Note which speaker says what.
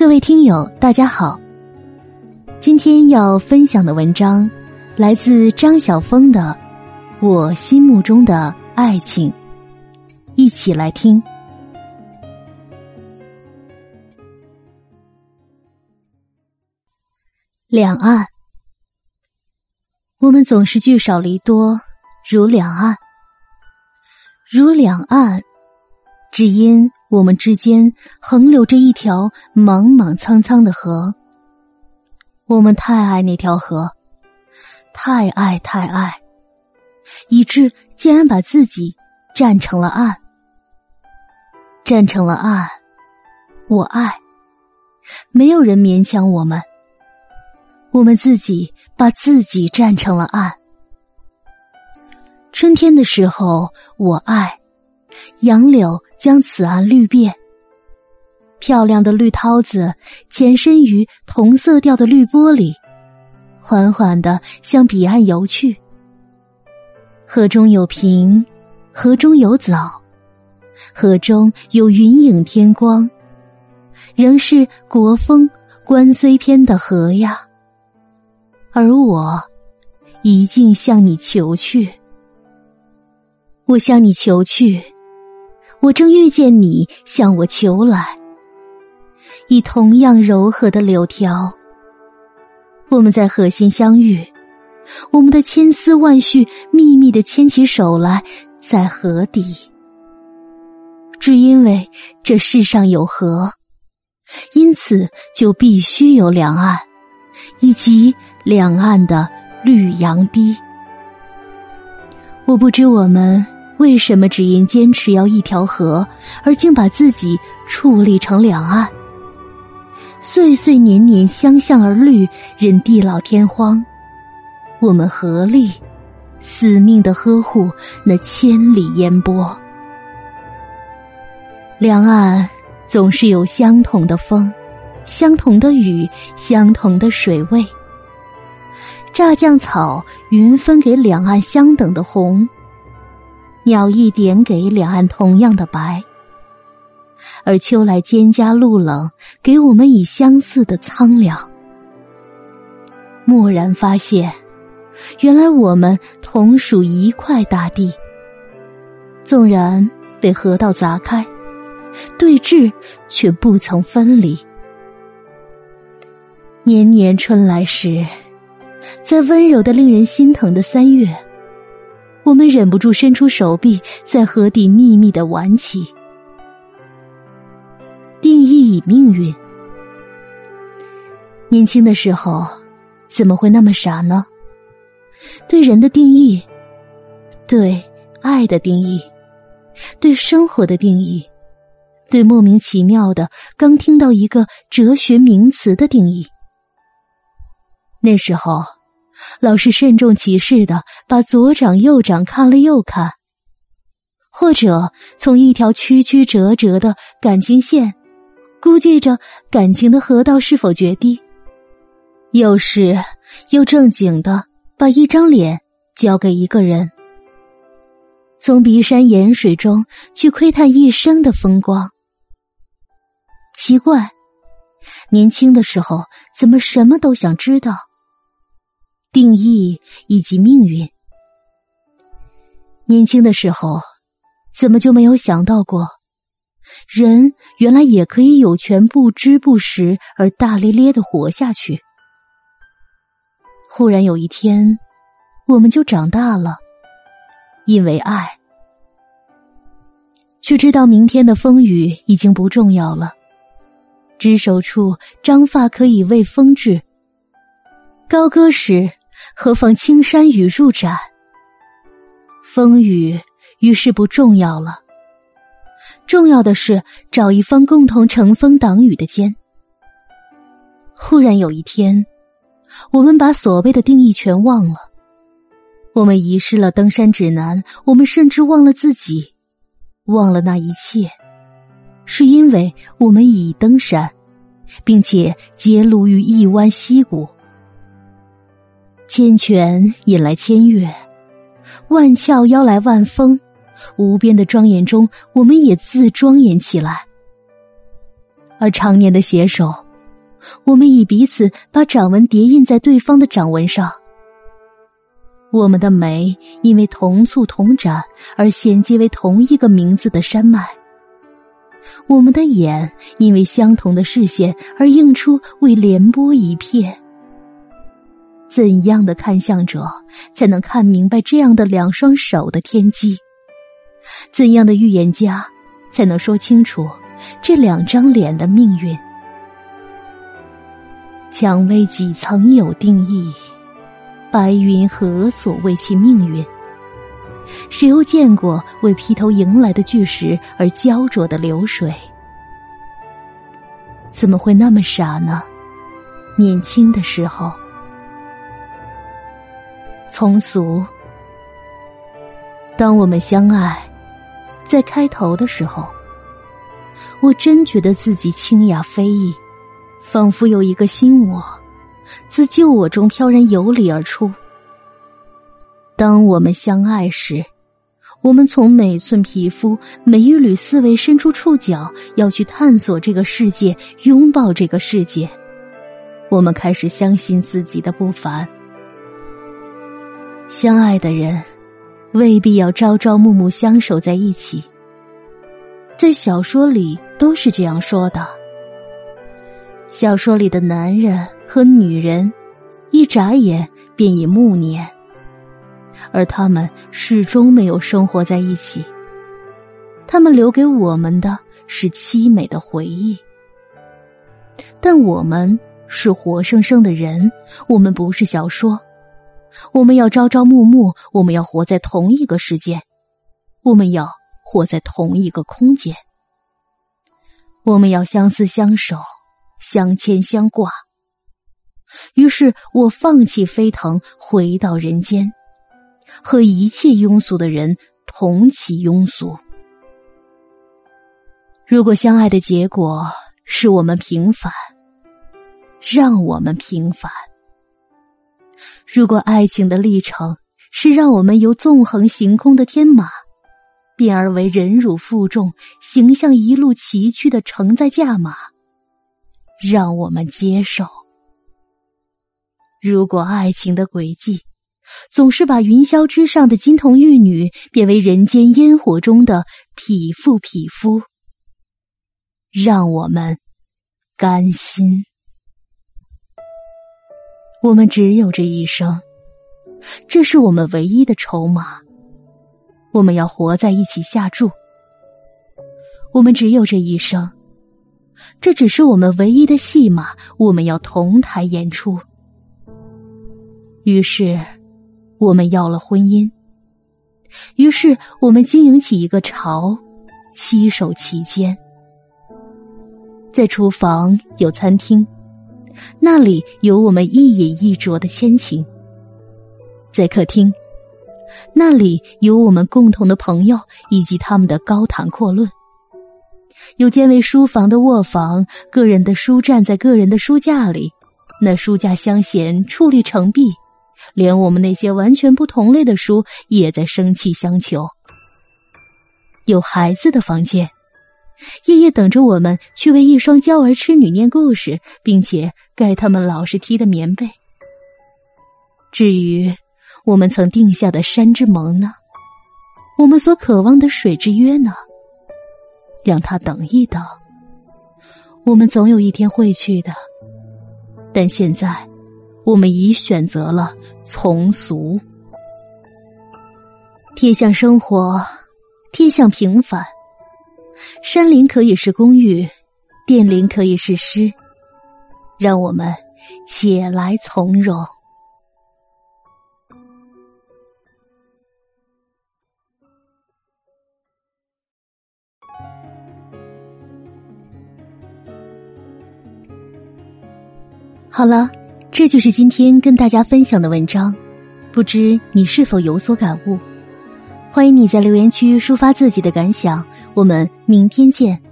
Speaker 1: 各位听友，大家好。今天要分享的文章来自张晓峰的《我心目中的爱情》，一起来听。两岸，我们总是聚少离多，如两岸，如两岸，只因。我们之间横流着一条莽莽苍苍的河，我们太爱那条河，太爱太爱，以致竟然把自己站成了岸，站成了岸。我爱，没有人勉强我们，我们自己把自己站成了岸。春天的时候，我爱。杨柳将此岸绿遍，漂亮的绿涛子潜身于同色调的绿波里，缓缓的向彼岸游去。河中有萍，河中有藻，河中有云影天光，仍是国风关虽篇的河呀。而我，一径向你求去，我向你求去。我正遇见你向我求来，以同样柔和的柳条。我们在河心相遇，我们的千丝万绪秘密的牵起手来，在河底。只因为这世上有河，因此就必须有两岸，以及两岸的绿杨堤。我不知我们。为什么只因坚持要一条河，而竟把自己矗立成两岸？岁岁年年相向而绿，任地老天荒，我们合力死命的呵护那千里烟波。两岸总是有相同的风，相同的雨，相同的水味。炸酱草，云分给两岸相等的红。鸟一点给两岸同样的白，而秋来蒹葭露冷，给我们以相似的苍凉。蓦然发现，原来我们同属一块大地。纵然被河道砸开，对峙却不曾分离。年年春来时，在温柔的、令人心疼的三月。我们忍不住伸出手臂，在河底秘密的玩起。定义与命运。年轻的时候，怎么会那么傻呢？对人的定义，对爱的定义，对生活的定义，对莫名其妙的刚听到一个哲学名词的定义。那时候。老是慎重其事的把左掌右掌看了又看，或者从一条曲曲折折的感情线，估计着感情的河道是否决堤；又是又正经的把一张脸交给一个人，从鼻山眼水中去窥探一生的风光。奇怪，年轻的时候怎么什么都想知道？定义以及命运。年轻的时候，怎么就没有想到过，人原来也可以有权不知不识而大咧咧的活下去？忽然有一天，我们就长大了，因为爱，却知道明天的风雨已经不重要了，只手处张发可以为风致，高歌时。何妨青山雨入盏，风雨于是不重要了。重要的是找一方共同乘风挡雨的肩。忽然有一天，我们把所谓的定义全忘了，我们遗失了登山指南，我们甚至忘了自己，忘了那一切，是因为我们已登山，并且结露于一湾溪谷。千泉引来千月，万峭邀来万峰，无边的庄严中，我们也自庄严起来。而常年的携手，我们以彼此把掌纹叠印在对方的掌纹上。我们的眉因为同簇同展而衔接为同一个名字的山脉。我们的眼因为相同的视线而映出为连波一片。怎样的看相者才能看明白这样的两双手的天机？怎样的预言家才能说清楚这两张脸的命运？蔷薇几曾有定义？白云何所谓其命运？谁又见过为劈头迎来的巨石而焦灼的流水？怎么会那么傻呢？年轻的时候，通俗。当我们相爱，在开头的时候，我真觉得自己清雅飞逸，仿佛有一个新我自旧我中飘然游离而出。当我们相爱时，我们从每寸皮肤、每一缕思维伸出触角，要去探索这个世界，拥抱这个世界。我们开始相信自己的不凡。相爱的人未必要朝朝暮暮相守在一起，在小说里都是这样说的。小说里的男人和女人，一眨眼便已暮年。而他们始终没有生活在一起。他们留给我们的是凄美的回忆，但我们是活生生的人，我们不是小说。我们要朝朝暮暮，我们要活在同一个世界，我们要活在同一个空间，我们要相思相守，相牵相挂。于是我放弃飞腾，回到人间。和一切庸俗的人同其庸俗。如果相爱的结果是我们平凡，让我们平凡；如果爱情的历程是让我们由纵横行空的天马，变而为忍辱负重、形象一路崎岖的承载驾马，让我们接受。如果爱情的轨迹，总是把云霄之上的金童玉女变为人间烟火中的匹夫匹夫，让我们甘心。我们只有这一生，这是我们唯一的筹码。我们要活在一起下注。我们只有这一生，这只是我们唯一的戏码。我们要同台演出。于是。我们要了婚姻，于是我们经营起一个巢，七手其间。在厨房有餐厅，那里有我们一饮一啄的牵情；在客厅，那里有我们共同的朋友以及他们的高谈阔论；有间为书房的卧房，个人的书站在个人的书架里，那书架相衔，矗立成壁。连我们那些完全不同类的书也在生气相求。有孩子的房间，夜夜等着我们去为一双娇儿痴女念故事，并且盖他们老是踢的棉被。至于我们曾定下的山之盟呢？我们所渴望的水之约呢？让他等一等，我们总有一天会去的。但现在。我们已选择了从俗，贴向生活，贴向平凡。山林可以是公寓，殿林可以是诗，让我们且来从容。好了。这就是今天跟大家分享的文章，不知你是否有所感悟？欢迎你在留言区抒发自己的感想，我们明天见。